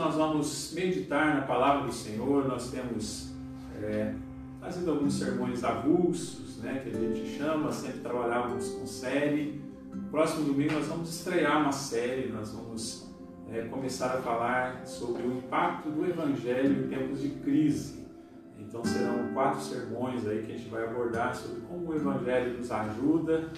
nós vamos meditar na palavra do Senhor. Nós temos é, alguns sermões avulsos, né, que a gente chama, sempre trabalhávamos com série. Próximo domingo nós vamos estrear uma série, nós vamos é, começar a falar sobre o impacto do Evangelho em tempos de crise. Então serão quatro sermões aí que a gente vai abordar sobre como o Evangelho nos ajuda,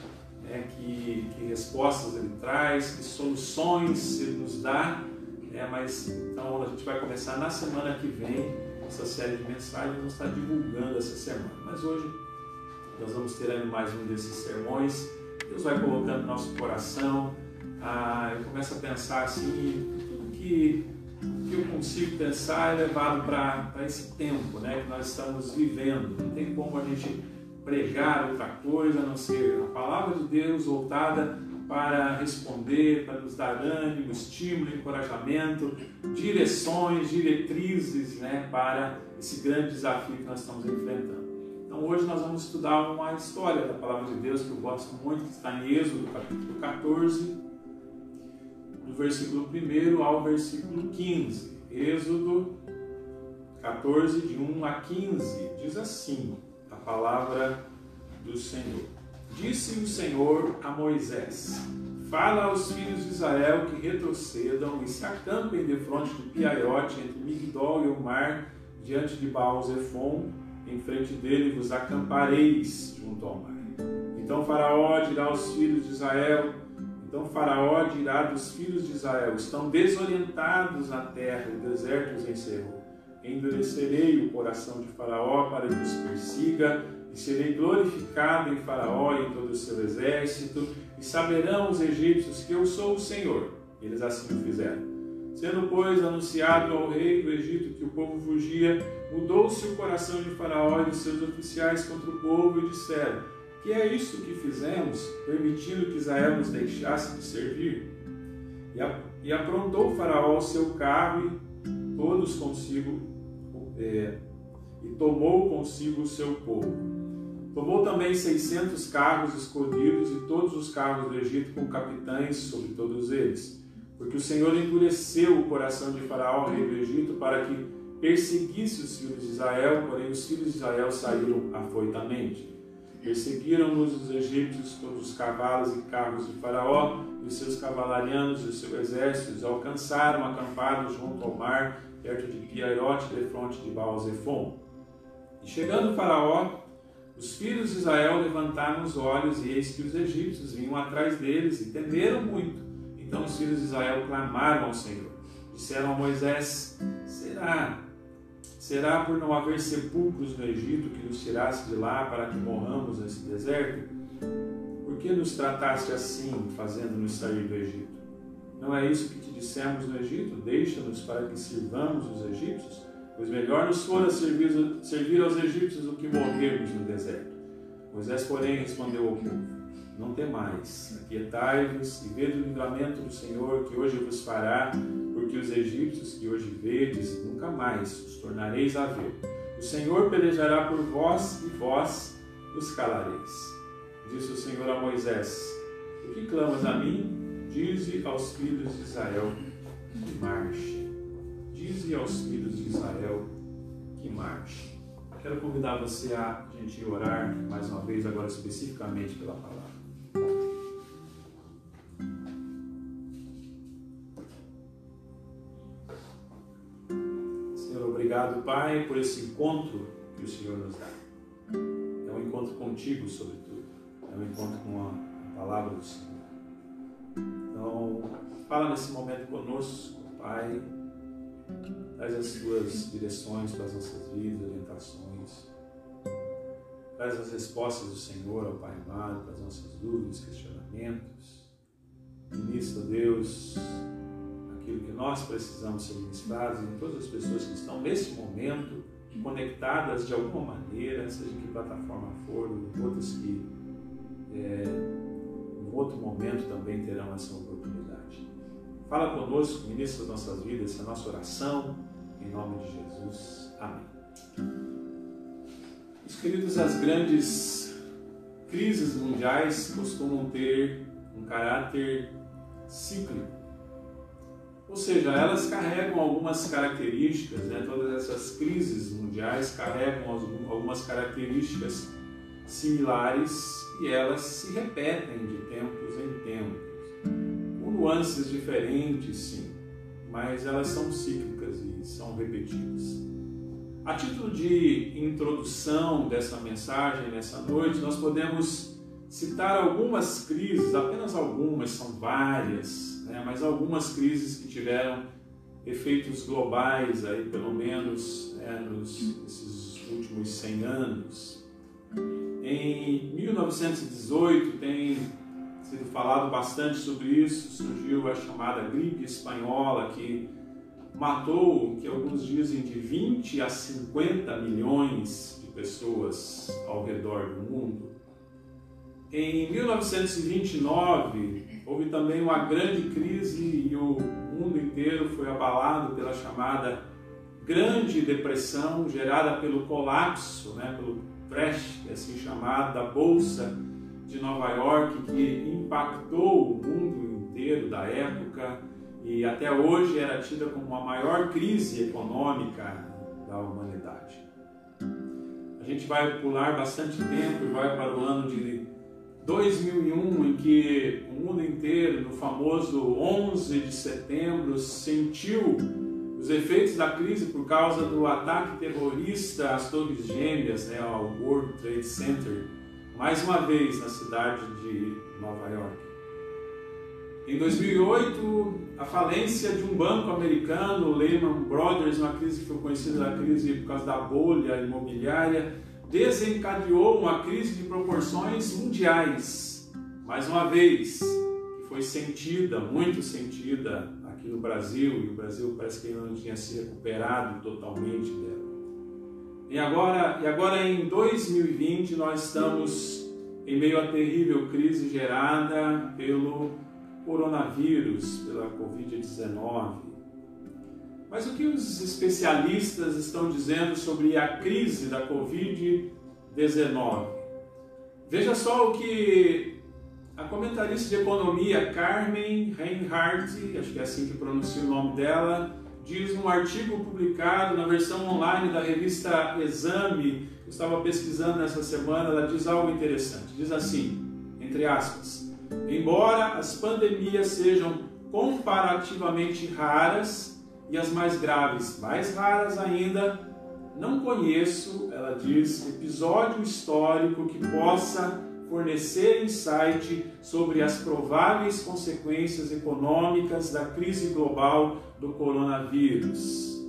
né, que, que respostas ele traz, que soluções ele nos dá. Né, mas então a gente vai começar na semana que vem essa série de mensagens, vamos estar divulgando essa semana. Mas hoje nós vamos ter mais um desses sermões. Deus vai colocando no nosso coração. Ah, eu começo a pensar assim, tudo que, que eu consigo pensar é levado para esse tempo né, que nós estamos vivendo. Não tem como a gente pregar outra coisa a não ser a palavra de Deus voltada para responder, para nos dar ânimo, estímulo, encorajamento, direções, diretrizes né, para esse grande desafio que nós estamos enfrentando. Então hoje nós vamos estudar uma história da palavra de Deus que eu gosto muito, que está em Êxodo, capítulo 14, do versículo 1 ao versículo 15. Êxodo 14, de 1 a 15, diz assim a palavra do Senhor. Disse o Senhor a Moisés: Fala aos filhos de Israel que retrocedam e se acampem de frente do Piaiote entre Migdol e o mar, diante de Baal-Zephon, em frente dele vos acampareis junto ao mar. Então Faraó dirá aos filhos de Israel: Então Faraó dirá dos filhos de Israel: Estão desorientados na terra, o deserto os encerrou. Endurecerei o coração de Faraó para que os persiga e serei glorificado em Faraó e em todo o seu exército, e saberão os egípcios que eu sou o Senhor. Eles assim o fizeram. Sendo, pois, anunciado ao rei do Egito que o povo fugia, mudou-se o coração de Faraó e de seus oficiais contra o povo e disseram: Que é isto que fizemos, permitindo que Israel nos deixasse de servir? E aprontou Faraó o seu carro e todos consigo, é, e tomou consigo o seu povo. Tomou também seiscentos carros escolhidos e todos os carros do Egito com capitães sobre todos eles, porque o Senhor endureceu o coração de Faraó, rei do Egito, para que perseguisse os filhos de Israel, porém os filhos de Israel saíram afoitamente. Perseguiram-nos os egípcios todos os cavalos e carros de Faraó, e os seus cavalarianos e os seus exércitos alcançaram acampados junto ao mar, perto de Piairote, de fronte de Baal-Zephon. E chegando Faraó, os filhos de Israel levantaram os olhos e eis que os egípcios vinham atrás deles e temeram muito. Então os filhos de Israel clamaram ao Senhor. Disseram a Moisés: Será? Será por não haver sepulcros no Egito que nos tirasse de lá para que morramos nesse deserto? Por que nos trataste assim, fazendo-nos sair do Egito? Não é isso que te dissemos no Egito? Deixa-nos para que sirvamos os egípcios? Pois melhor nos fora servir, servir aos egípcios do que morrermos no deserto. Moisés, porém, respondeu ao povo: Não temais, aquietai-vos e vede o livramento do Senhor que hoje vos fará, porque os egípcios que hoje vedes, nunca mais os tornareis a ver. O Senhor pelejará por vós e vós os calareis. Disse o Senhor a Moisés: O que clamas a mim? Dize aos filhos de Israel que marchem. Dize aos filhos de Israel que marche. Quero convidar você a gente orar mais uma vez, agora especificamente pela palavra. Senhor, obrigado, Pai, por esse encontro que o Senhor nos dá. É um encontro contigo, sobretudo. É um encontro com a palavra do Senhor. Então, fala nesse momento conosco, Pai Traz as tuas direções para as nossas vidas, orientações. Traz as respostas do Senhor ao Pai amado para as nossas dúvidas, questionamentos. Ministra, Deus, aquilo que nós precisamos ser ministrados em todas as pessoas que estão nesse momento conectadas de alguma maneira, seja em que plataforma for, outras que é, em outro momento também terão essa oportunidade. Fala conosco, ministra nossas vidas, essa é nossa oração, em nome de Jesus. Amém. Os queridos, as grandes crises mundiais costumam ter um caráter cíclico. Ou seja, elas carregam algumas características, né? todas essas crises mundiais carregam algumas características similares e elas se repetem de tempos nuances diferentes, sim, mas elas são cíclicas e são repetidas. A título de introdução dessa mensagem nessa noite, nós podemos citar algumas crises, apenas algumas, são várias, né? mas algumas crises que tiveram efeitos globais aí pelo menos né, nos esses últimos 100 anos. Em 1918 tem sido falado bastante sobre isso, surgiu a chamada gripe espanhola que matou, que alguns dizem de 20 a 50 milhões de pessoas ao redor do mundo. Em 1929, houve também uma grande crise e o mundo inteiro foi abalado pela chamada Grande Depressão, gerada pelo colapso, né, pelo crash, é assim chamado, da Bolsa de Nova York, que impactou o mundo inteiro da época e até hoje era tida como a maior crise econômica da humanidade. A gente vai pular bastante tempo e vai para o ano de 2001, em que o mundo inteiro, no famoso 11 de setembro, sentiu os efeitos da crise por causa do ataque terrorista às Torres Gêmeas, né, ao World Trade Center, mais uma vez na cidade de Nova York. Em 2008, a falência de um banco americano, Lehman Brothers, uma crise que foi conhecida da crise por causa da bolha imobiliária, desencadeou uma crise de proporções mundiais. Mais uma vez, que foi sentida, muito sentida aqui no Brasil, e o Brasil parece que ainda não tinha se recuperado totalmente dela. E agora, e agora em 2020 nós estamos em meio à terrível crise gerada pelo coronavírus, pela Covid-19. Mas o que os especialistas estão dizendo sobre a crise da Covid-19? Veja só o que a comentarista de economia Carmen Reinhardt, acho que é assim que pronuncia o nome dela, diz num artigo publicado na versão online da revista Exame, eu estava pesquisando nessa semana, ela diz algo interessante. Diz assim, entre aspas, embora as pandemias sejam comparativamente raras, e as mais graves, mais raras ainda, não conheço, ela diz, episódio histórico que possa fornecer insight sobre as prováveis consequências econômicas da crise global do coronavírus.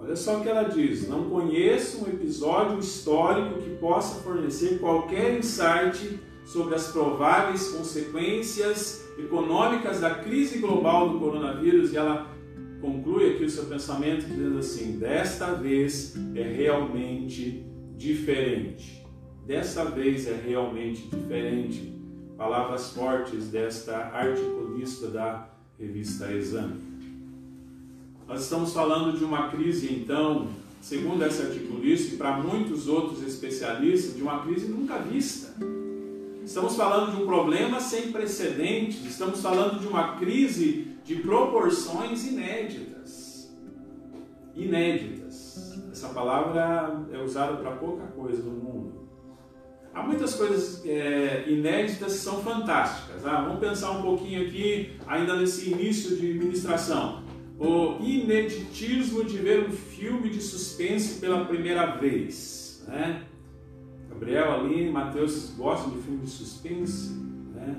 Olha só o que ela diz: não conheço um episódio histórico que possa fornecer qualquer insight sobre as prováveis consequências econômicas da crise global do coronavírus, e ela conclui aqui o seu pensamento dizendo assim: desta vez é realmente diferente. Desta vez é realmente diferente. Palavras fortes desta articulista da revista Exame. Nós estamos falando de uma crise, então, segundo essa articulista e para muitos outros especialistas, de uma crise nunca vista. Estamos falando de um problema sem precedentes, estamos falando de uma crise de proporções inéditas. Inéditas. Essa palavra é usada para pouca coisa no mundo. Há muitas coisas é, inéditas que são fantásticas. Ah, vamos pensar um pouquinho aqui, ainda nesse início de ministração. O ineditismo de ver um filme de suspense pela primeira vez. Né? Gabriel, Aline, Mateus gostam de filme de suspense? Né?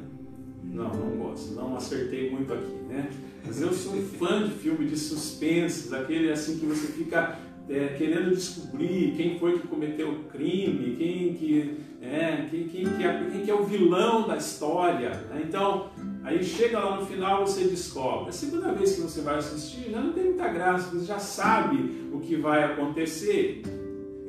Não, não gosto. Não acertei muito aqui, né? Mas eu sou um fã de filme de suspense, aquele assim que você fica é, querendo descobrir quem foi que cometeu o crime, quem que é, quem, quem, que é, quem que é o vilão da história. Né? Então, aí chega lá no final você descobre. A segunda vez que você vai assistir já não tem muita graça, você já sabe o que vai acontecer.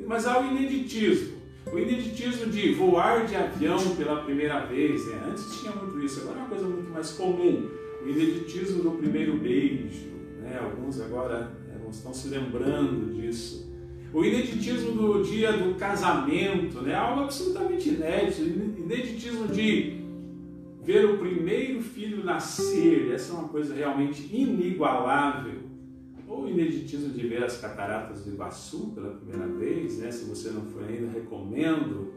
Mas há o ineditismo. O ineditismo de voar de avião pela primeira vez, né? antes tinha muito isso, agora é uma coisa muito mais comum. O ineditismo do primeiro beijo, né? alguns agora né, estão se lembrando disso. O ineditismo do dia do casamento, né? algo absolutamente inédito. Ineditismo de ver o primeiro filho nascer, essa é uma coisa realmente inigualável. Ou ineditismo de ver as cataratas do Iguaçu pela primeira vez, né? se você não foi ainda, recomendo.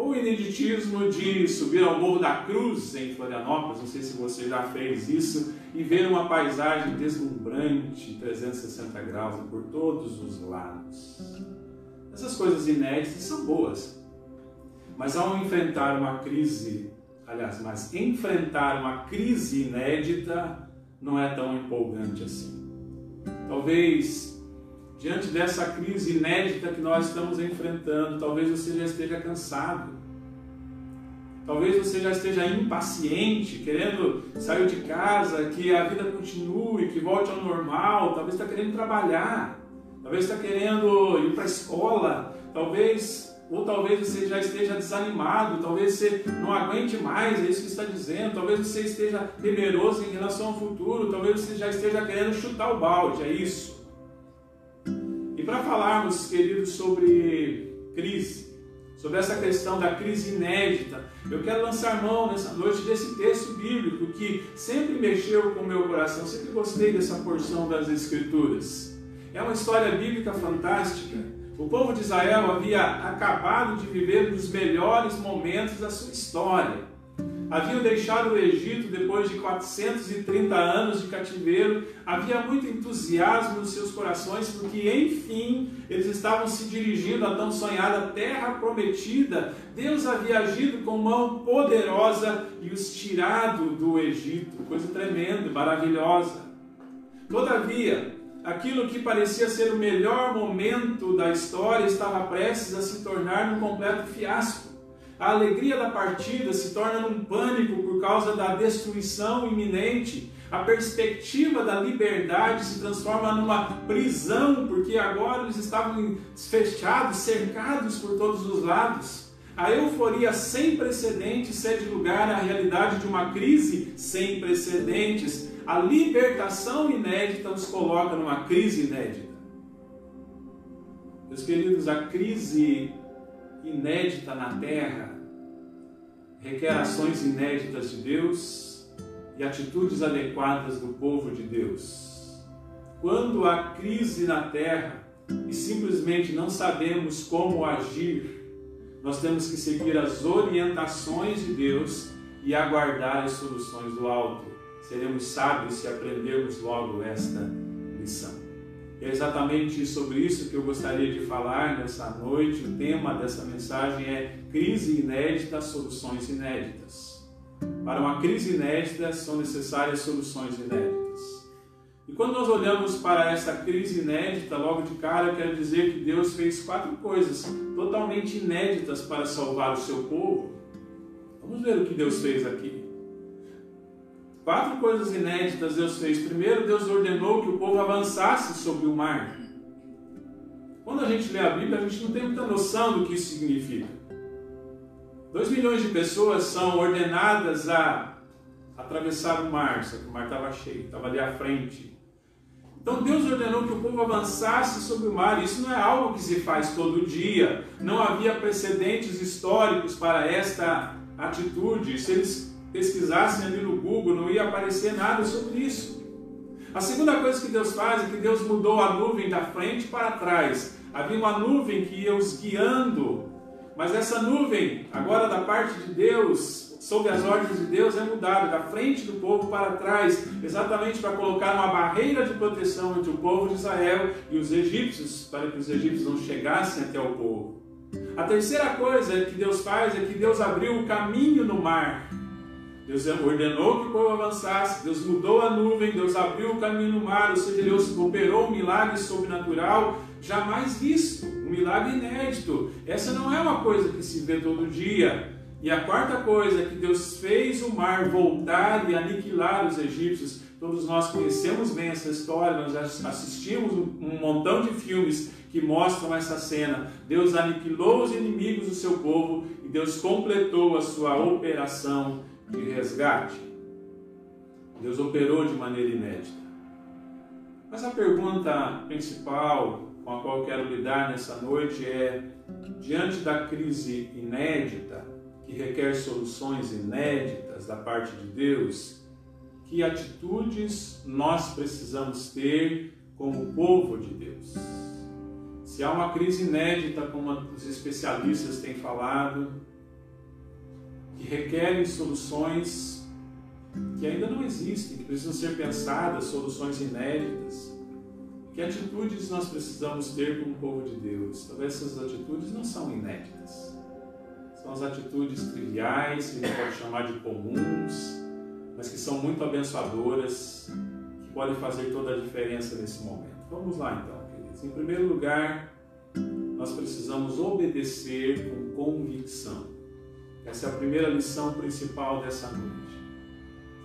Ou ineditismo de subir ao Morro da Cruz em Florianópolis, não sei se você já fez isso, e ver uma paisagem deslumbrante, 360 graus por todos os lados. Essas coisas inéditas são boas, mas ao enfrentar uma crise, aliás, mas enfrentar uma crise inédita não é tão empolgante assim. Talvez diante dessa crise inédita que nós estamos enfrentando, talvez você já esteja cansado. Talvez você já esteja impaciente, querendo sair de casa, que a vida continue, que volte ao normal. Talvez está querendo trabalhar, talvez está querendo ir para a escola, talvez ou talvez você já esteja desanimado, talvez você não aguente mais, é isso que está dizendo, talvez você esteja temeroso em relação ao futuro, talvez você já esteja querendo chutar o balde, é isso. E para falarmos, queridos, sobre crise, sobre essa questão da crise inédita, eu quero lançar mão nessa noite desse texto bíblico que sempre mexeu com o meu coração, sempre gostei dessa porção das Escrituras. É uma história bíblica fantástica o povo de Israel havia acabado de viver um dos melhores momentos da sua história. Haviam deixado o Egito depois de 430 anos de cativeiro, havia muito entusiasmo nos seus corações, porque enfim eles estavam se dirigindo à tão sonhada terra prometida. Deus havia agido com mão poderosa e os tirado do Egito, coisa tremenda, maravilhosa. Todavia, aquilo que parecia ser o melhor momento da história estava prestes a se tornar um completo fiasco. A alegria da partida se torna num pânico por causa da destruição iminente. A perspectiva da liberdade se transforma numa prisão, porque agora eles estavam fechados, cercados por todos os lados. A euforia sem precedentes cede lugar à realidade de uma crise sem precedentes a libertação inédita nos coloca numa crise inédita. Meus queridos, a crise inédita na terra requer ações inéditas de Deus e atitudes adequadas do povo de Deus. Quando há crise na terra e simplesmente não sabemos como agir, nós temos que seguir as orientações de Deus e aguardar as soluções do alto seremos sábios se aprendermos logo esta lição. É exatamente sobre isso que eu gostaria de falar nessa noite. O tema dessa mensagem é Crise inédita, soluções inéditas. Para uma crise inédita são necessárias soluções inéditas. E quando nós olhamos para essa crise inédita, logo de cara, eu quero dizer que Deus fez quatro coisas totalmente inéditas para salvar o seu povo. Vamos ver o que Deus fez aqui. Quatro coisas inéditas Deus fez. Primeiro, Deus ordenou que o povo avançasse sobre o mar. Quando a gente lê a Bíblia, a gente não tem muita noção do que isso significa. Dois milhões de pessoas são ordenadas a atravessar o mar, só que o mar estava cheio, estava ali à frente. Então Deus ordenou que o povo avançasse sobre o mar. Isso não é algo que se faz todo dia. Não havia precedentes históricos para esta atitude. Se eles pesquisassem ali no Google, não ia aparecer nada sobre isso. A segunda coisa que Deus faz é que Deus mudou a nuvem da frente para trás. Havia uma nuvem que ia os guiando, mas essa nuvem, agora da parte de Deus, sob as ordens de Deus, é mudada da frente do povo para trás, exatamente para colocar uma barreira de proteção entre o povo de Israel e os egípcios, para que os egípcios não chegassem até o povo. A terceira coisa que Deus faz é que Deus abriu o caminho no mar Deus ordenou que o povo avançasse, Deus mudou a nuvem, Deus abriu o caminho no mar, ou seja, Deus operou um milagre sobrenatural jamais visto, um milagre inédito. Essa não é uma coisa que se vê todo dia. E a quarta coisa é que Deus fez o mar voltar e aniquilar os egípcios. Todos nós conhecemos bem essa história, nós já assistimos um montão de filmes que mostram essa cena. Deus aniquilou os inimigos do seu povo e Deus completou a sua operação de resgate, Deus operou de maneira inédita. Mas a pergunta principal com a qual quero lidar nessa noite é: diante da crise inédita que requer soluções inéditas da parte de Deus, que atitudes nós precisamos ter como povo de Deus? Se há uma crise inédita, como os especialistas têm falado, que requerem soluções que ainda não existem, que precisam ser pensadas, soluções inéditas, que atitudes nós precisamos ter como povo de Deus? Talvez essas atitudes não são inéditas. São as atitudes triviais, que a gente pode chamar de comuns, mas que são muito abençoadoras, que podem fazer toda a diferença nesse momento. Vamos lá então, queridos. Em primeiro lugar, nós precisamos obedecer com convicção. Essa é a primeira lição principal dessa noite.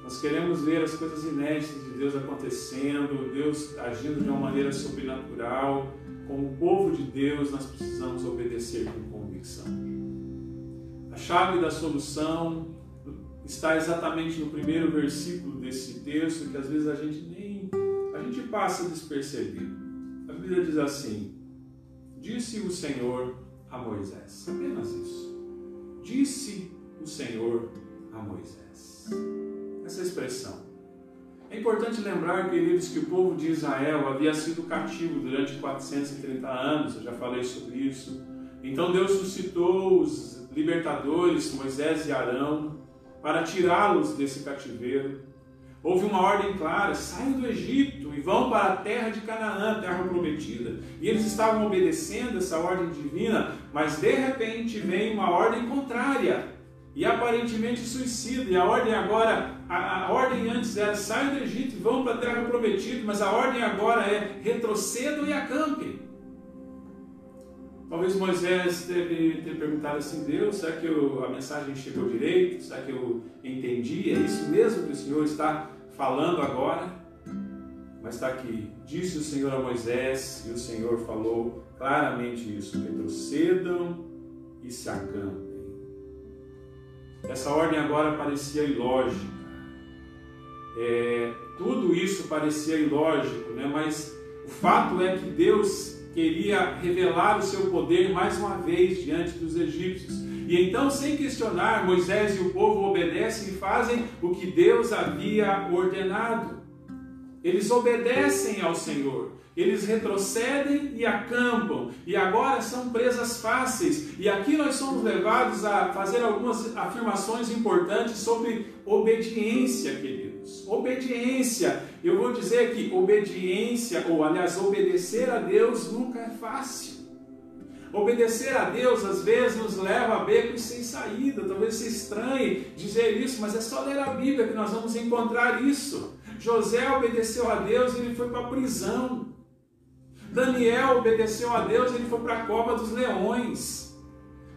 Nós queremos ver as coisas inéditas de Deus acontecendo, Deus agindo de uma maneira sobrenatural. Como povo de Deus, nós precisamos obedecer com convicção. A chave da solução está exatamente no primeiro versículo desse texto, que às vezes a gente nem a gente passa despercebido. A Bíblia diz assim: Disse o Senhor a Moisés. Apenas isso. Disse o Senhor a Moisés essa expressão. É importante lembrar, queridos, que o povo de Israel havia sido cativo durante 430 anos, eu já falei sobre isso. Então Deus suscitou os libertadores, Moisés e Arão, para tirá-los desse cativeiro. Houve uma ordem clara: saiam do Egito e vão para a terra de Canaã, terra prometida. E eles estavam obedecendo essa ordem divina, mas de repente vem uma ordem contrária e aparentemente suicida. E a ordem agora, a, a ordem antes era saiam do Egito e vão para a terra prometida, mas a ordem agora é retrocedam e acampem. Talvez Moisés deve ter perguntado assim, Deus, será que eu, a mensagem chegou direito? Será que eu entendi? É isso mesmo que o Senhor está falando agora? Está aqui, disse o Senhor a Moisés, e o Senhor falou claramente isso, retrocedam e se acampem. Essa ordem agora parecia ilógica. É, tudo isso parecia ilógico, né? mas o fato é que Deus queria revelar o seu poder mais uma vez diante dos egípcios. E então, sem questionar, Moisés e o povo obedecem e fazem o que Deus havia ordenado. Eles obedecem ao Senhor. Eles retrocedem e acampam, e agora são presas fáceis. E aqui nós somos levados a fazer algumas afirmações importantes sobre obediência, queridos. Obediência. Eu vou dizer que obediência, ou aliás, obedecer a Deus nunca é fácil. Obedecer a Deus às vezes nos leva a becos sem saída. Talvez se estranhe dizer isso, mas é só ler a Bíblia que nós vamos encontrar isso. José obedeceu a Deus e ele foi para a prisão. Daniel obedeceu a Deus e ele foi para a cova dos leões.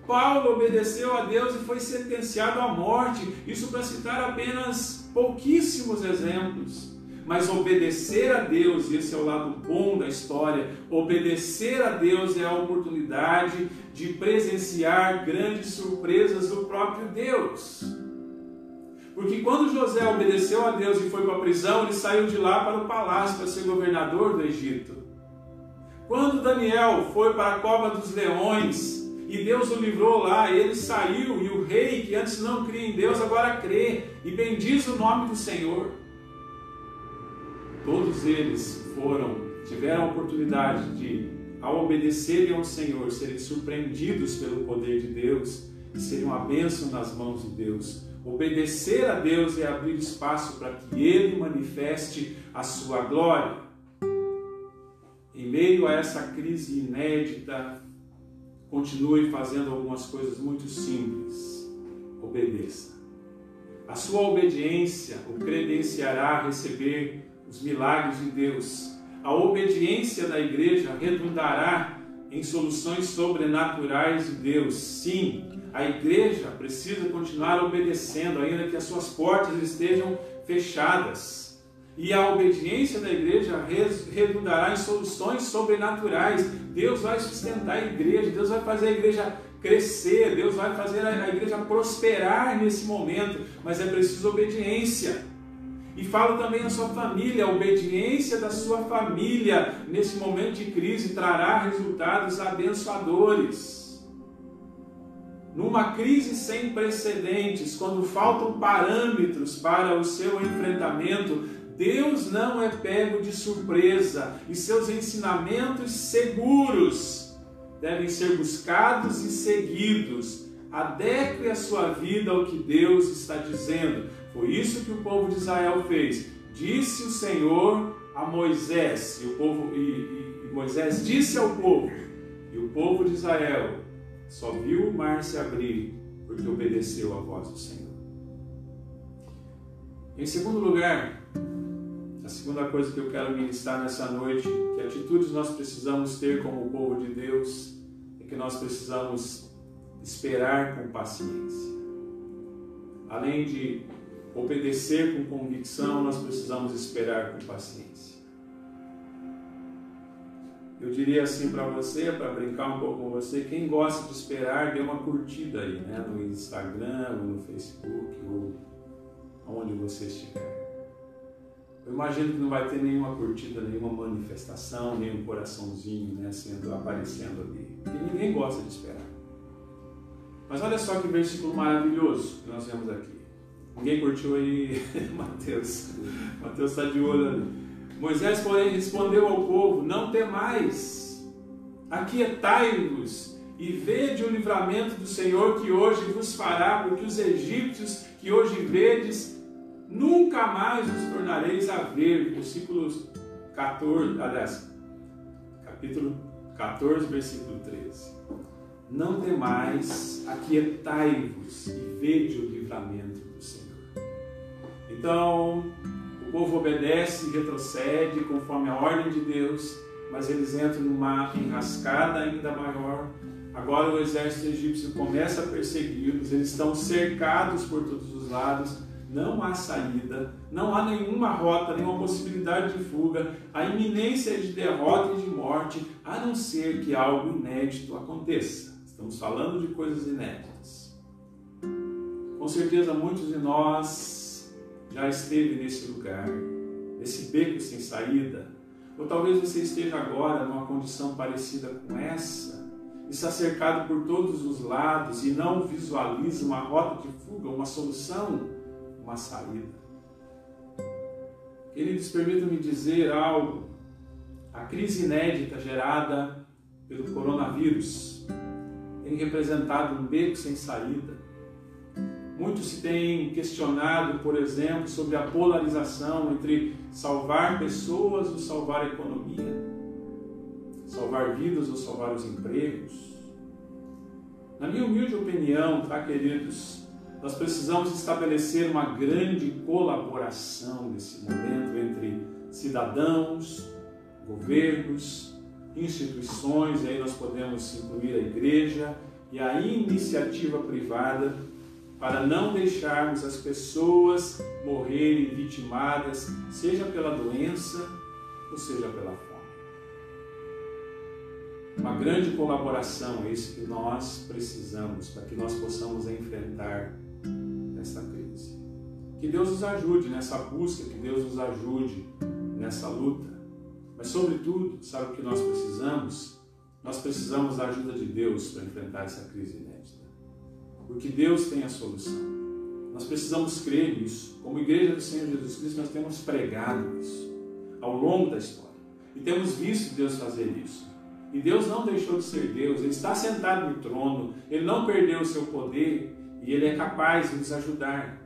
Paulo obedeceu a Deus e foi sentenciado à morte. Isso para citar apenas pouquíssimos exemplos. Mas obedecer a Deus, esse é o lado bom da história, obedecer a Deus é a oportunidade de presenciar grandes surpresas do próprio Deus. Porque quando José obedeceu a Deus e foi para a prisão, ele saiu de lá para o palácio para ser governador do Egito. Quando Daniel foi para a cova dos leões e Deus o livrou lá, ele saiu e o rei que antes não cria em Deus agora crê e bendiz o nome do Senhor. Todos eles foram, tiveram a oportunidade de, ao obedecerem ao Senhor, serem surpreendidos pelo poder de Deus serem uma bênção nas mãos de Deus. Obedecer a Deus é abrir espaço para que Ele manifeste a sua glória. Em meio a essa crise inédita, continue fazendo algumas coisas muito simples. Obedeça. A sua obediência o credenciará a receber os milagres de Deus. A obediência da igreja redundará em soluções sobrenaturais de Deus. Sim, a igreja precisa continuar obedecendo, ainda que as suas portas estejam fechadas. E a obediência da igreja redundará em soluções sobrenaturais. Deus vai sustentar a igreja, Deus vai fazer a igreja crescer, Deus vai fazer a igreja prosperar nesse momento, mas é preciso obediência. E falo também a sua família, a obediência da sua família nesse momento de crise trará resultados abençoadores. numa crise sem precedentes, quando faltam parâmetros para o seu enfrentamento, Deus não é pego de surpresa e seus ensinamentos seguros devem ser buscados e seguidos. Adeque a sua vida ao que Deus está dizendo. Foi isso que o povo de Israel fez. Disse o Senhor a Moisés, e, o povo, e, e, e Moisés disse ao povo, e o povo de Israel só viu o mar se abrir porque obedeceu à voz do Senhor. Em segundo lugar, a segunda coisa que eu quero ministrar nessa noite, que atitudes nós precisamos ter como povo de Deus, é que nós precisamos esperar com paciência. Além de obedecer com convicção, nós precisamos esperar com paciência. Eu diria assim para você, para brincar um pouco com você, quem gosta de esperar, dê uma curtida aí, né? No Instagram, no Facebook, ou onde você estiver. Eu imagino que não vai ter nenhuma curtida, nenhuma manifestação, nenhum coraçãozinho né, sendo aparecendo ali. Porque ninguém gosta de esperar. Mas olha só que versículo maravilhoso que nós vemos aqui. Ninguém curtiu aí Mateus. Mateus está de olho ali. Moisés, porém, respondeu ao povo: Não temais, aquietai-vos e vede o livramento do Senhor que hoje vos fará, porque os egípcios que hoje vedes nunca mais os tornareis a ver. Versículos 14, aliás, capítulo 14, versículo 13. Não temais, aquietai-vos e vede o livramento. Então, o povo obedece e retrocede conforme a ordem de Deus, mas eles entram numa enrascada ainda maior. Agora o exército egípcio começa a persegui-los, eles estão cercados por todos os lados não há saída, não há nenhuma rota, nenhuma possibilidade de fuga, a iminência de derrota e de morte, a não ser que algo inédito aconteça. Estamos falando de coisas inéditas. Com certeza muitos de nós já esteve nesse lugar, nesse beco sem saída, ou talvez você esteja agora numa condição parecida com essa, está cercado por todos os lados e não visualiza uma rota de fuga, uma solução uma saída. Queridos, permitam-me dizer algo. A crise inédita gerada pelo coronavírus tem representado um beco sem saída. Muito se tem questionado, por exemplo, sobre a polarização entre salvar pessoas ou salvar a economia, salvar vidas ou salvar os empregos. Na minha humilde opinião, tá, queridos, nós precisamos estabelecer uma grande colaboração nesse momento entre cidadãos, governos, instituições, e aí nós podemos incluir a igreja e a iniciativa privada para não deixarmos as pessoas morrerem vitimadas, seja pela doença ou seja pela fome. Uma grande colaboração é isso que nós precisamos para que nós possamos enfrentar nesta crise. Que Deus nos ajude nessa busca, que Deus nos ajude nessa luta. Mas, sobretudo, sabe o que nós precisamos? Nós precisamos da ajuda de Deus para enfrentar essa crise inédita. Porque Deus tem a solução. Nós precisamos crer nisso. Como igreja do Senhor Jesus Cristo, nós temos pregado isso ao longo da história. E temos visto Deus fazer isso. E Deus não deixou de ser Deus, Ele está sentado no trono, Ele não perdeu o seu poder, e Ele é capaz de nos ajudar.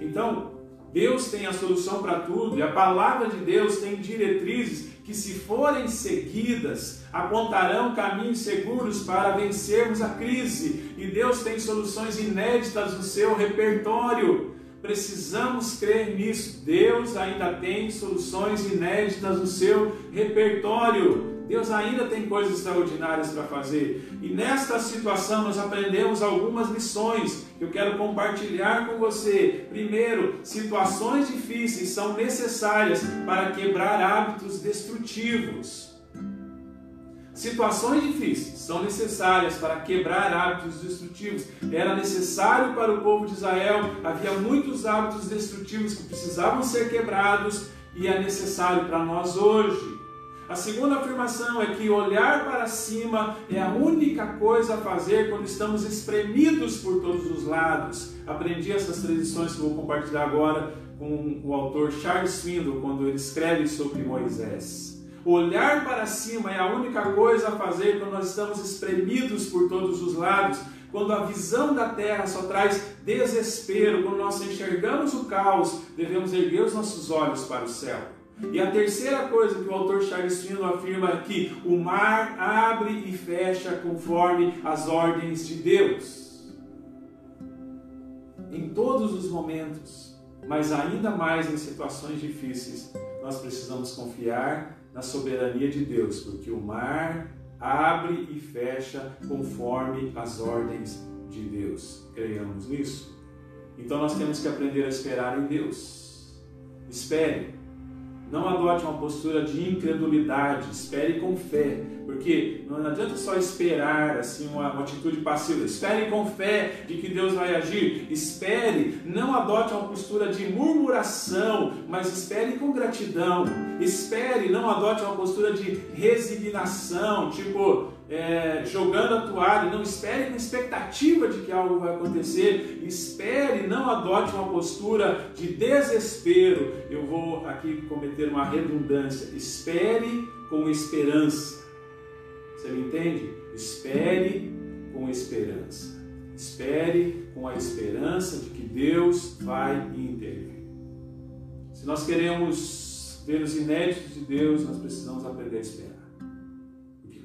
Então, Deus tem a solução para tudo e a palavra de Deus tem diretrizes que, se forem seguidas, apontarão caminhos seguros para vencermos a crise. E Deus tem soluções inéditas no seu repertório. Precisamos crer nisso. Deus ainda tem soluções inéditas no seu repertório. Deus ainda tem coisas extraordinárias para fazer. E nesta situação nós aprendemos algumas lições eu quero compartilhar com você. Primeiro, situações difíceis são necessárias para quebrar hábitos destrutivos. Situações difíceis são necessárias para quebrar hábitos destrutivos. Era necessário para o povo de Israel, havia muitos hábitos destrutivos que precisavam ser quebrados e é necessário para nós hoje. A segunda afirmação é que olhar para cima é a única coisa a fazer quando estamos espremidos por todos os lados. Aprendi essas três lições que vou compartilhar agora com o autor Charles Swindoll quando ele escreve sobre Moisés. Olhar para cima é a única coisa a fazer quando nós estamos espremidos por todos os lados, quando a visão da terra só traz desespero, quando nós enxergamos o caos, devemos erguer os nossos olhos para o céu. E a terceira coisa que o autor Charles Fino afirma é que o mar abre e fecha conforme as ordens de Deus. Em todos os momentos, mas ainda mais em situações difíceis, nós precisamos confiar na soberania de Deus, porque o mar abre e fecha conforme as ordens de Deus. Creiamos nisso? Então nós temos que aprender a esperar em Deus. Espere. Não adote uma postura de incredulidade, espere com fé, porque não adianta só esperar assim uma, uma, atitude passiva. Espere com fé de que Deus vai agir. Espere, não adote uma postura de murmuração, mas espere com gratidão. Espere, não adote uma postura de resignação, tipo é, jogando a toalha, não espere com expectativa de que algo vai acontecer, espere, não adote uma postura de desespero. Eu vou aqui cometer uma redundância. Espere com esperança. Você me entende? Espere com esperança. Espere com a esperança de que Deus vai intervir. Se nós queremos ver os inéditos de Deus, nós precisamos aprender a esperar.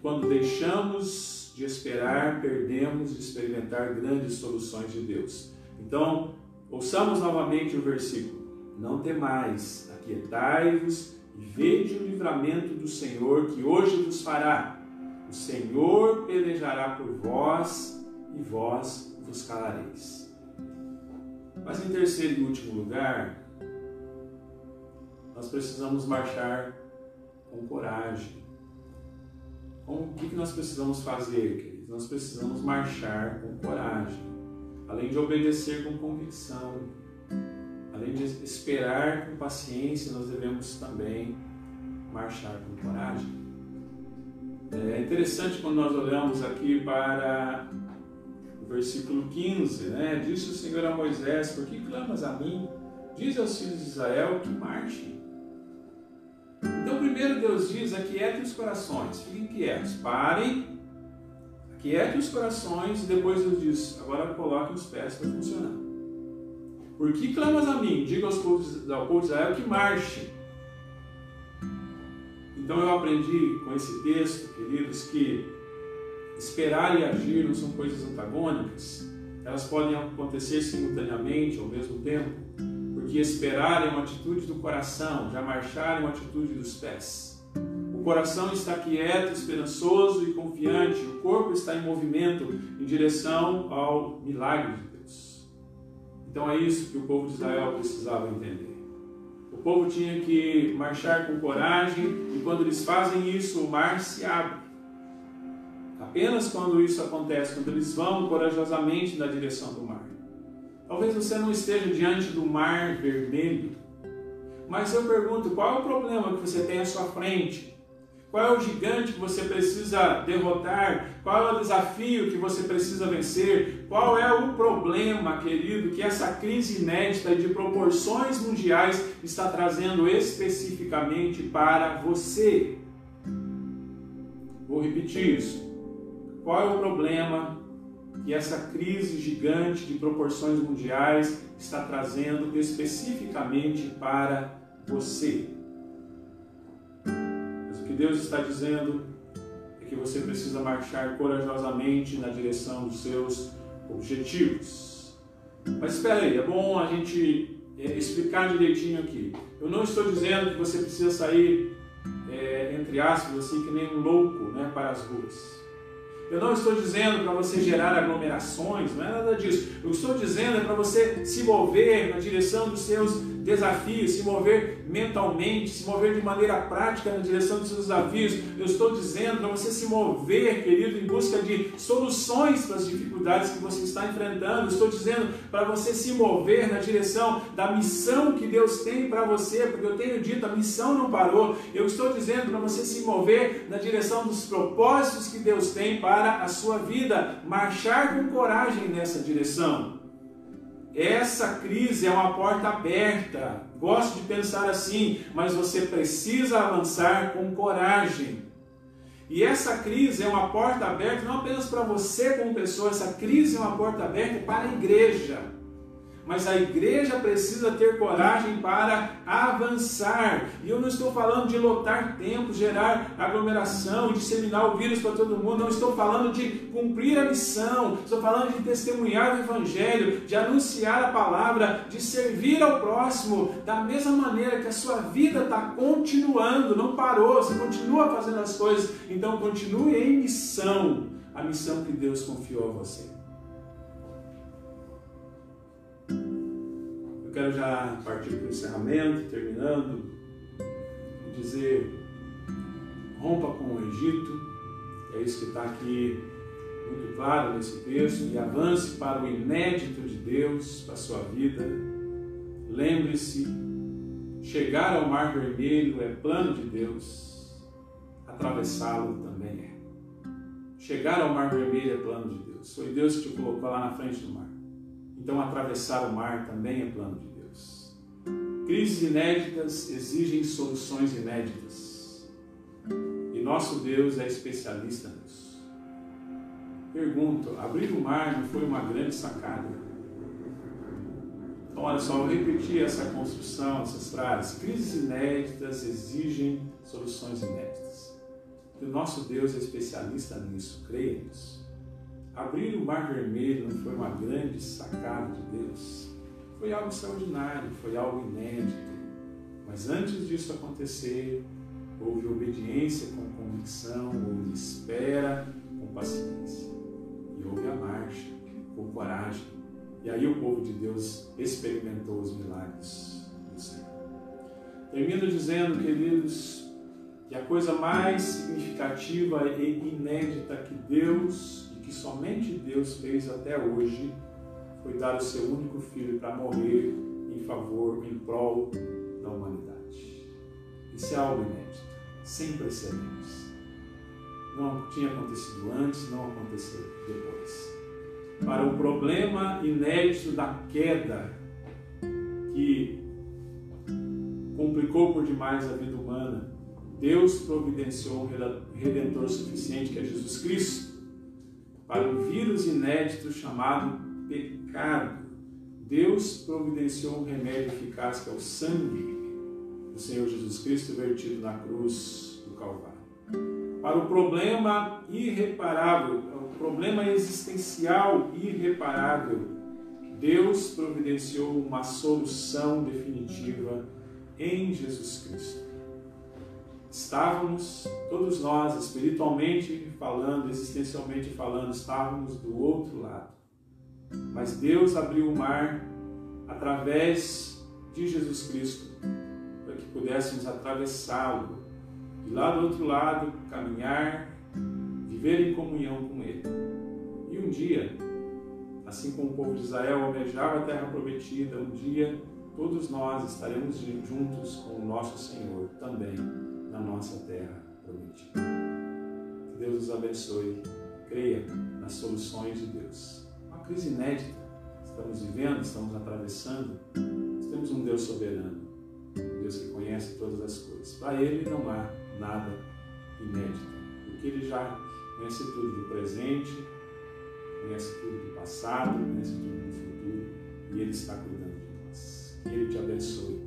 Quando deixamos de esperar, perdemos de experimentar grandes soluções de Deus. Então, ouçamos novamente o versículo: Não temais, aquietai-vos e vede o livramento do Senhor que hoje vos fará. O Senhor pelejará por vós e vós vos calareis. Mas em terceiro e último lugar, nós precisamos marchar com coragem. Então, o que nós precisamos fazer, queridos? Nós precisamos marchar com coragem, além de obedecer com convicção, além de esperar com paciência, nós devemos também marchar com coragem. É interessante quando nós olhamos aqui para o versículo 15, né? Disse o Senhor a Moisés: Por que clamas a mim? Diz aos filhos de Israel que marchem. Então, primeiro Deus diz: aquietem os corações, fiquem quietos, parem, aquietem os corações, e depois Deus diz: agora coloquem os pés para funcionar. Por que clamas a mim? Diga aos povos, ao povo de Israel que marche. Então eu aprendi com esse texto, queridos, que esperar e agir não são coisas antagônicas. Elas podem acontecer simultaneamente ao mesmo tempo porque esperar é uma atitude do coração, já marchar é uma atitude dos pés. O coração está quieto, esperançoso e confiante, o corpo está em movimento em direção ao milagre de Deus. Então é isso que o povo de Israel precisava entender. O povo tinha que marchar com coragem e quando eles fazem isso, o mar se abre. Apenas quando isso acontece, quando eles vão corajosamente na direção do mar. Talvez você não esteja diante do mar vermelho, mas eu pergunto: qual é o problema que você tem à sua frente? Qual é o gigante que você precisa derrotar? Qual é o desafio que você precisa vencer? Qual é o problema, querido, que essa crise inédita de proporções mundiais está trazendo especificamente para você? Vou repetir isso. Qual é o problema que essa crise gigante de proporções mundiais está trazendo especificamente para você. Mas o que Deus está dizendo é que você precisa marchar corajosamente na direção dos seus objetivos. Mas espera aí, é bom a gente é, explicar direitinho aqui. Eu não estou dizendo que você precisa sair, é, entre aspas, assim, que nem um louco né, para as ruas. Eu não estou dizendo para você gerar aglomerações, não é nada disso. Eu estou dizendo é para você se mover na direção dos seus desafios, se mover mentalmente, se mover de maneira prática na direção dos seus desafios. Eu estou dizendo para você se mover, querido, em busca de soluções para as dificuldades que você está enfrentando. Eu estou dizendo para você se mover na direção da missão que Deus tem para você, porque eu tenho dito, a missão não parou. Eu estou dizendo para você se mover na direção dos propósitos que Deus tem para a sua vida, marchar com coragem nessa direção. Essa crise é uma porta aberta. Gosto de pensar assim, mas você precisa avançar com coragem. E essa crise é uma porta aberta não apenas para você como pessoa, essa crise é uma porta aberta para a igreja mas a igreja precisa ter coragem para avançar. E eu não estou falando de lotar templos, gerar aglomeração, disseminar o vírus para todo mundo, não estou falando de cumprir a missão, estou falando de testemunhar o evangelho, de anunciar a palavra, de servir ao próximo, da mesma maneira que a sua vida está continuando, não parou, você continua fazendo as coisas, então continue em missão, a missão que Deus confiou a você. Quero já partir para o encerramento, terminando, dizer: rompa com o Egito, é isso que está aqui muito claro nesse texto, e avance para o inédito de Deus para a sua vida. Lembre-se, chegar ao Mar Vermelho é plano de Deus, atravessá-lo também é. Chegar ao Mar Vermelho é plano de Deus. Foi Deus que te colocou lá na frente do mar. Então, atravessar o mar também é plano de Deus. Crises inéditas exigem soluções inéditas. E nosso Deus é especialista nisso. Pergunto: abrir o mar não foi uma grande sacada? Então, olha só, eu repeti essa construção, essas frases. Crises inéditas exigem soluções inéditas. E o nosso Deus é especialista nisso, creia nisso. Abrir o Mar Vermelho foi uma grande sacada de Deus. Foi algo extraordinário, foi algo inédito. Mas antes disso acontecer, houve obediência com convicção, houve espera com paciência. E houve a marcha com coragem. E aí o povo de Deus experimentou os milagres do Senhor. Termino dizendo, queridos, que a coisa mais significativa e inédita que Deus que somente Deus fez até hoje foi dar o seu único filho para morrer em favor, em prol da humanidade. Isso é algo inédito, sem precedentes. Não tinha acontecido antes, não aconteceu depois. Para o problema inédito da queda que complicou por demais a vida humana, Deus providenciou um redentor suficiente que é Jesus Cristo para um vírus inédito chamado pecado. Deus providenciou um remédio eficaz que é o sangue do Senhor Jesus Cristo vertido na cruz do Calvário. Para o problema irreparável, o problema existencial irreparável, Deus providenciou uma solução definitiva em Jesus Cristo estávamos, todos nós, espiritualmente falando, existencialmente falando, estávamos do outro lado. Mas Deus abriu o mar através de Jesus Cristo para que pudéssemos atravessá-lo e lá do outro lado caminhar, viver em comunhão com Ele. E um dia, assim como o povo de Israel almejava a terra prometida, um dia todos nós estaremos juntos com o nosso Senhor também na nossa terra prometida. Que Deus nos abençoe. Creia nas soluções de Deus. Uma crise inédita estamos vivendo, estamos atravessando. Nós temos um Deus soberano, um Deus que conhece todas as coisas. Para Ele não há nada inédito, porque Ele já conhece tudo do presente, conhece tudo do passado, conhece tudo do futuro e Ele está cuidando de nós. Que Ele te abençoe